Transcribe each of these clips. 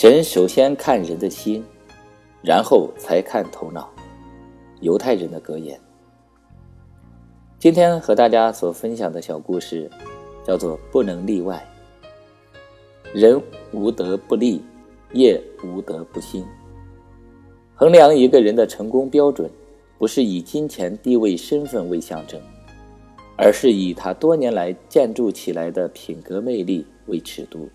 神首先看人的心，然后才看头脑。犹太人的格言。今天和大家所分享的小故事，叫做“不能例外”。人无德不立，业无德不兴。衡量一个人的成功标准，不是以金钱、地位、身份为象征，而是以他多年来建筑起来的品格魅力为尺度。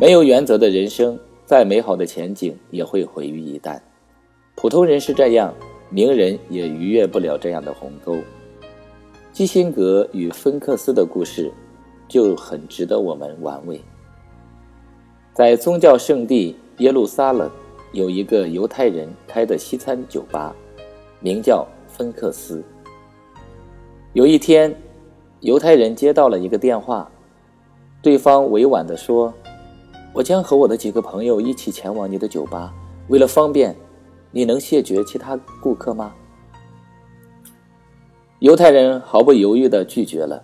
没有原则的人生，再美好的前景也会毁于一旦。普通人是这样，名人也逾越不了这样的鸿沟。基辛格与芬克斯的故事就很值得我们玩味。在宗教圣地耶路撒冷。有一个犹太人开的西餐酒吧，名叫芬克斯。有一天，犹太人接到了一个电话，对方委婉地说：“我将和我的几个朋友一起前往你的酒吧，为了方便，你能谢绝其他顾客吗？”犹太人毫不犹豫地拒绝了：“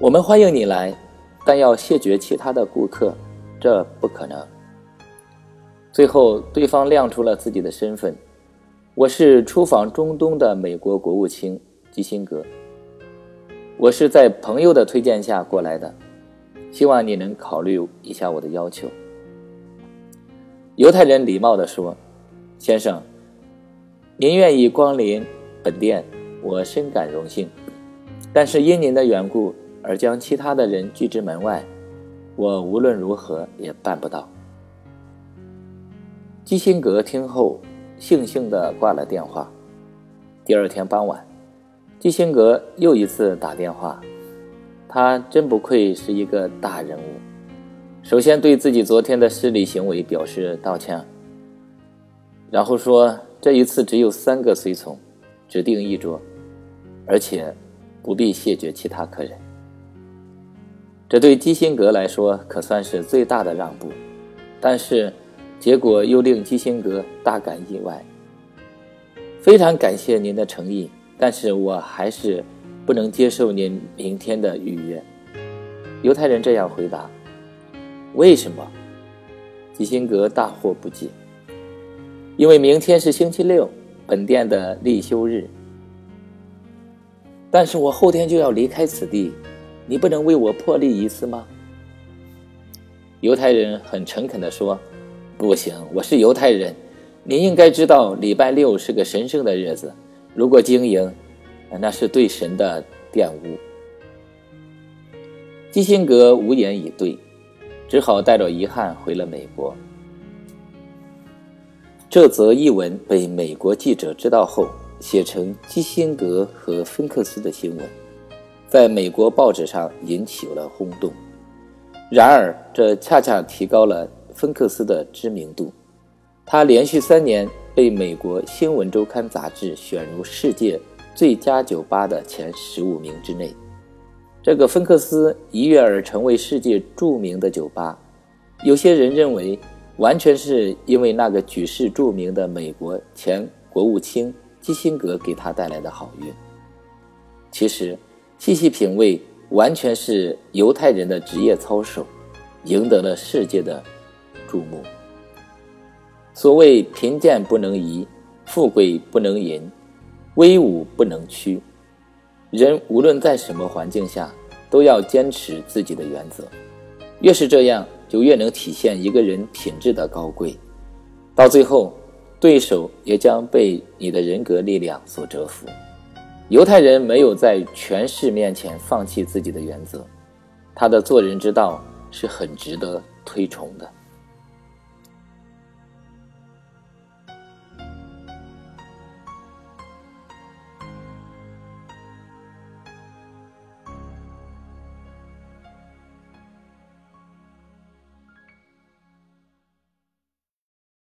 我们欢迎你来，但要谢绝其他的顾客，这不可能。”最后，对方亮出了自己的身份：“我是出访中东的美国国务卿基辛格。我是在朋友的推荐下过来的，希望你能考虑一下我的要求。”犹太人礼貌地说：“先生，您愿意光临本店，我深感荣幸。但是因您的缘故而将其他的人拒之门外，我无论如何也办不到。”基辛格听后，悻悻地挂了电话。第二天傍晚，基辛格又一次打电话。他真不愧是一个大人物。首先对自己昨天的失礼行为表示道歉，然后说这一次只有三个随从，指定一桌，而且不必谢绝其他客人。这对基辛格来说可算是最大的让步，但是。结果又令基辛格大感意外。非常感谢您的诚意，但是我还是不能接受您明天的预约。犹太人这样回答：“为什么？”基辛格大惑不解。因为明天是星期六，本店的立休日。但是我后天就要离开此地，你不能为我破例一次吗？犹太人很诚恳地说。不行，我是犹太人，您应该知道礼拜六是个神圣的日子。如果经营，那是对神的玷污。基辛格无言以对，只好带着遗憾回了美国。这则译文被美国记者知道后，写成基辛格和芬克斯的新闻，在美国报纸上引起了轰动。然而，这恰恰提高了。芬克斯的知名度，他连续三年被美国《新闻周刊》杂志选入世界最佳酒吧的前十五名之内。这个芬克斯一跃而成为世界著名的酒吧，有些人认为完全是因为那个举世著名的美国前国务卿基辛格给他带来的好运。其实，细细品味，完全是犹太人的职业操守，赢得了世界的。注目。所谓贫贱不能移，富贵不能淫，威武不能屈。人无论在什么环境下，都要坚持自己的原则。越是这样，就越能体现一个人品质的高贵。到最后，对手也将被你的人格力量所折服。犹太人没有在权势面前放弃自己的原则，他的做人之道是很值得推崇的。